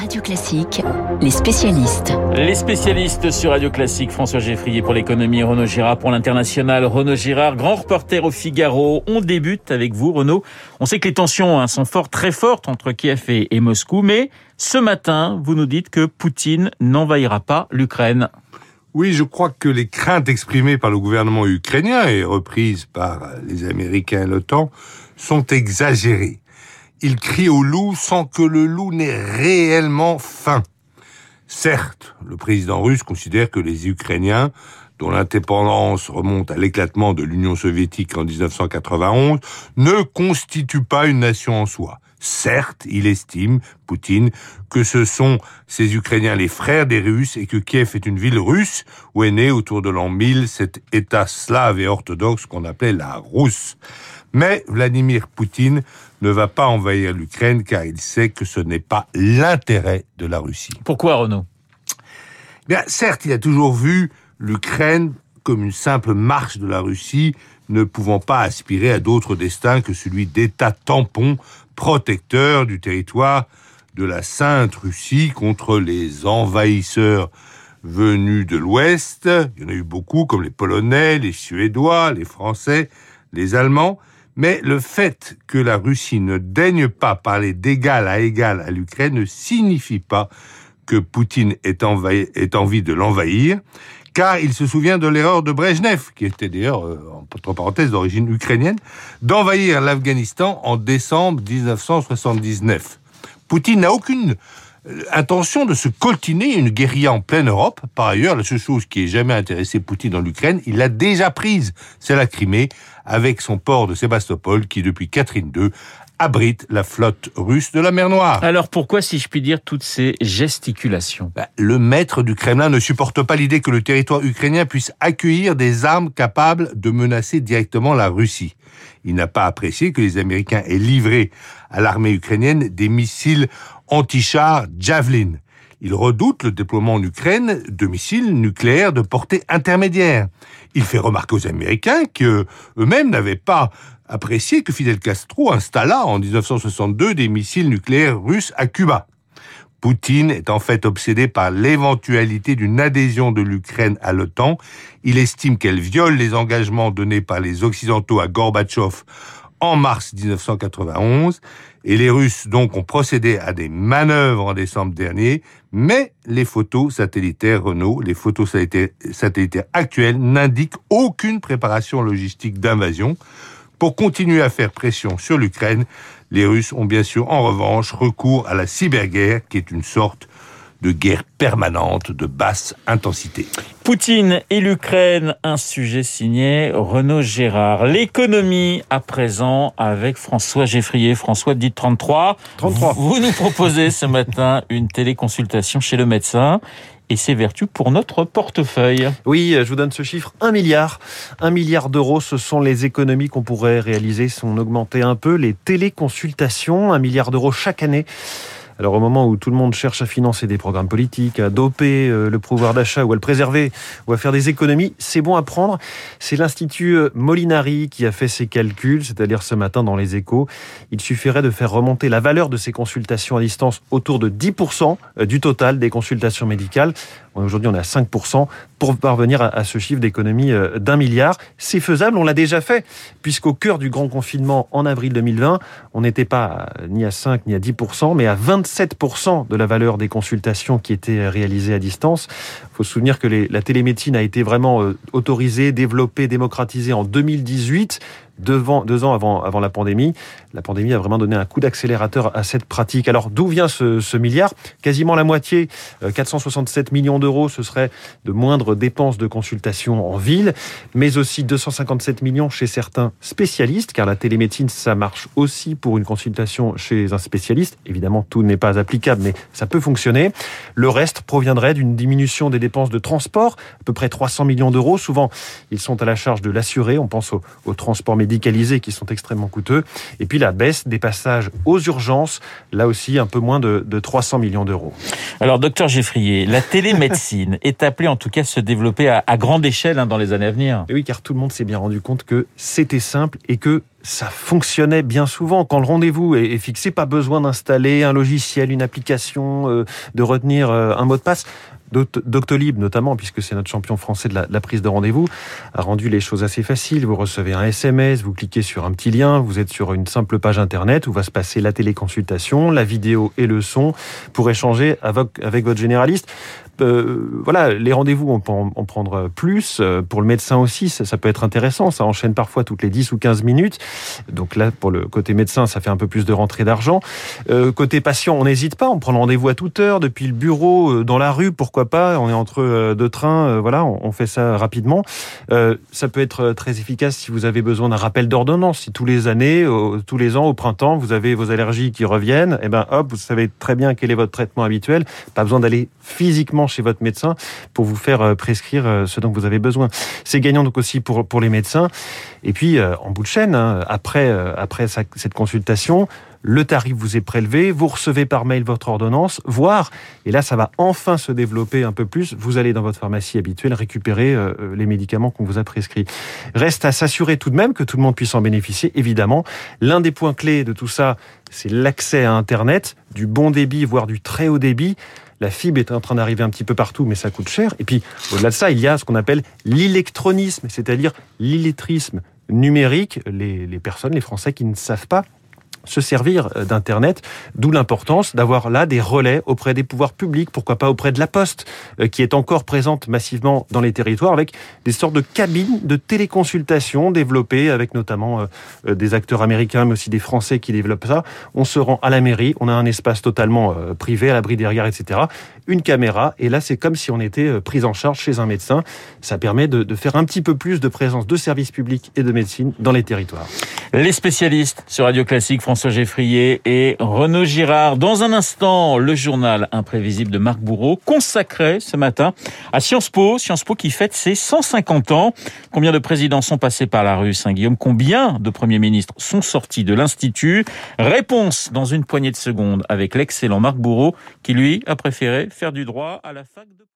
Radio Classique, les spécialistes. Les spécialistes sur Radio Classique, François Geffrier pour l'économie, Renaud Girard pour l'international. Renaud Girard, grand reporter au Figaro. On débute avec vous, Renaud. On sait que les tensions hein, sont fortes, très fortes entre Kiev et, et Moscou, mais ce matin, vous nous dites que Poutine n'envahira pas l'Ukraine. Oui, je crois que les craintes exprimées par le gouvernement ukrainien et reprises par les Américains et l'OTAN sont exagérées. Il crie au loup sans que le loup n'ait réellement faim. Certes, le président russe considère que les Ukrainiens, dont l'indépendance remonte à l'éclatement de l'Union soviétique en 1991, ne constituent pas une nation en soi. Certes, il estime, Poutine, que ce sont ces Ukrainiens les frères des Russes et que Kiev est une ville russe où est né autour de l'an 1000 cet État slave et orthodoxe qu'on appelait la Rousse. Mais Vladimir Poutine ne va pas envahir l'Ukraine car il sait que ce n'est pas l'intérêt de la Russie. Pourquoi Renaud? Bien, certes, il a toujours vu l'Ukraine comme une simple marche de la Russie, ne pouvant pas aspirer à d'autres destins que celui d'État tampon protecteur du territoire de la Sainte Russie contre les envahisseurs venus de l'Ouest. Il y en a eu beaucoup, comme les Polonais, les Suédois, les Français, les Allemands. Mais le fait que la Russie ne daigne pas parler d'égal à égal à l'Ukraine ne signifie pas que Poutine ait, envie de l'envahir, car il se souvient de l'erreur de Brejnev, qui était d'ailleurs, euh, entre parenthèses, d'origine ukrainienne, d'envahir l'Afghanistan en décembre 1979. Poutine n'a aucune intention de se coltiner une guérilla en pleine Europe. Par ailleurs, la seule chose qui ait jamais intéressé Poutine dans l'Ukraine, il l'a déjà prise. C'est la Crimée, avec son port de Sébastopol, qui depuis Catherine II abrite la flotte russe de la mer Noire. Alors pourquoi, si je puis dire, toutes ces gesticulations? Bah, Le maître du Kremlin ne supporte pas l'idée que le territoire ukrainien puisse accueillir des armes capables de menacer directement la Russie. Il n'a pas apprécié que les Américains aient livré à l'armée ukrainienne des missiles anti-chars Javelin. Il redoute le déploiement en Ukraine de missiles nucléaires de portée intermédiaire. Il fait remarquer aux Américains que eux-mêmes n'avaient pas apprécié que Fidel Castro installa en 1962 des missiles nucléaires russes à Cuba. Poutine est en fait obsédé par l'éventualité d'une adhésion de l'Ukraine à l'OTAN. Il estime qu'elle viole les engagements donnés par les Occidentaux à Gorbatchev en mars 1991 et les Russes donc ont procédé à des manœuvres en décembre dernier, mais les photos satellitaires Renault, les photos satellitaires actuelles n'indiquent aucune préparation logistique d'invasion. Pour continuer à faire pression sur l'Ukraine, les Russes ont bien sûr en revanche recours à la cyberguerre qui est une sorte de guerre permanente de basse intensité. Poutine et l'Ukraine, un sujet signé Renaud Gérard. L'économie à présent avec François Geffrier. François, dit 33. 33. Vous nous proposez ce matin une téléconsultation chez le médecin et ses vertus pour notre portefeuille. Oui, je vous donne ce chiffre, 1 milliard. 1 milliard d'euros, ce sont les économies qu'on pourrait réaliser si on augmentait un peu les téléconsultations. 1 milliard d'euros chaque année. Alors au moment où tout le monde cherche à financer des programmes politiques, à doper euh, le pouvoir d'achat ou à le préserver ou à faire des économies, c'est bon à prendre. C'est l'Institut euh, Molinari qui a fait ses calculs, c'est-à-dire ce matin dans les échos. Il suffirait de faire remonter la valeur de ces consultations à distance autour de 10% euh, du total des consultations médicales. Aujourd'hui, on est à 5% pour parvenir à ce chiffre d'économie d'un milliard. C'est faisable, on l'a déjà fait, puisqu'au cœur du grand confinement en avril 2020, on n'était pas ni à 5 ni à 10%, mais à 25 7% de la valeur des consultations qui étaient réalisées à distance. Il faut se souvenir que la télémédecine a été vraiment euh, autorisée, développée, démocratisée en 2018 deux ans avant, la pandémie. La pandémie a vraiment donné un coup d'accélérateur à cette pratique. Alors d'où vient ce, milliard? Quasiment la moitié, 467 euh, millions d'euros, ce serait de moindres dépenses de consultation en ville, mais aussi 257 millions chez certains spécialistes, car la télémédecine, ça marche aussi pour une consultation chez un spécialiste. Évidemment, tout n'est pas applicable, mais ça peut fonctionner. Le reste proviendrait d'une diminution des dépenses de transport, à peu près 300 millions d'euros. Souvent, ils sont à la charge de l'assuré. On pense au, au transport médical médicalisés qui sont extrêmement coûteux. Et puis la baisse des passages aux urgences, là aussi un peu moins de, 300 millions d'euros. Alors, docteur Geffrier, la télémédecine est appelée en tout cas à se développer à, grande échelle hein, dans les années à venir. oui, car tout le monde s'est bien rendu compte que c'était simple et que ça fonctionnait bien souvent. Quand le rendez-vous est fixé, pas besoin d'installer un logiciel, une application, euh, de retenir euh, un mot de passe. Doctolib notamment, puisque c'est notre champion français de la, prise de rendez-vous, a rendu les choses assez faciles. Vous recevez un SMS, vous cliquez sur un petit lien, vous êtes sur une simple page internet où va se passer la téléconsultation, la vidéo et le son pour échanger avec votre généraliste. Euh, voilà, les rendez-vous, on peut en, prendre plus. Pour le médecin aussi, ça, peut être intéressant. Ça enchaîne parfois toutes les 10 ou 15 minutes. Donc là, pour le côté médecin, ça fait un peu plus de rentrée d'argent. Euh, côté patient, on n'hésite pas. On prend rendez-vous à toute heure, depuis le bureau, dans la rue, pourquoi pas. On est entre deux trains. voilà, on, fait ça rapidement. ça peut être très efficace si vous avez besoin d'un rappel d'ordonnance. Si tous les années, tous les ans, au printemps, vous avez vos allergies qui reviennent, et eh ben hop, vous savez très bien quel est votre traitement habituel. Pas besoin d'aller physiquement chez votre médecin pour vous faire euh, prescrire euh, ce dont vous avez besoin. C'est gagnant donc aussi pour, pour les médecins. Et puis, euh, en bout de chaîne, hein, après, après cette consultation, le tarif vous est prélevé, vous recevez par mail votre ordonnance, voire, et là ça va enfin se développer un peu plus, vous allez dans votre pharmacie habituelle récupérer les médicaments qu'on vous a prescrits. Reste à s'assurer tout de même que tout le monde puisse en bénéficier, évidemment. L'un des points clés de tout ça, c'est l'accès à Internet, du bon débit, voire du très haut débit. La fibre est en train d'arriver un petit peu partout, mais ça coûte cher. Et puis, au-delà de ça, il y a ce qu'on appelle l'électronisme, c'est-à-dire l'illettrisme numérique. Les, personnes, les Français qui ne savent pas se servir euh, d'Internet, d'où l'importance d'avoir là des relais auprès des pouvoirs publics, pourquoi pas auprès de la Poste, euh, qui est encore présente massivement dans les territoires, avec des sortes de cabines de téléconsultation développées, avec notamment euh, des acteurs américains, mais aussi des Français qui développent ça. On se rend à la mairie, on a un espace totalement privé, à l'abri des regards, etc. Une caméra, et là c'est comme si on était pris en charge chez un médecin. Ça permet de, de faire un petit peu plus de présence de services publics et de médecine dans les territoires. Les spécialistes sur Radio Classique, François Geffrier et Renaud Girard. Dans un instant, le journal imprévisible de Marc Bourreau, consacré ce matin à Sciences Po, Sciences Po qui fête ses 150 ans. Combien de présidents sont passés par la rue Saint-Guillaume? Combien de premiers ministres sont sortis de l'Institut? Réponse dans une poignée de secondes avec l'excellent Marc Bourreau qui, lui, a préféré faire du droit à la fac de...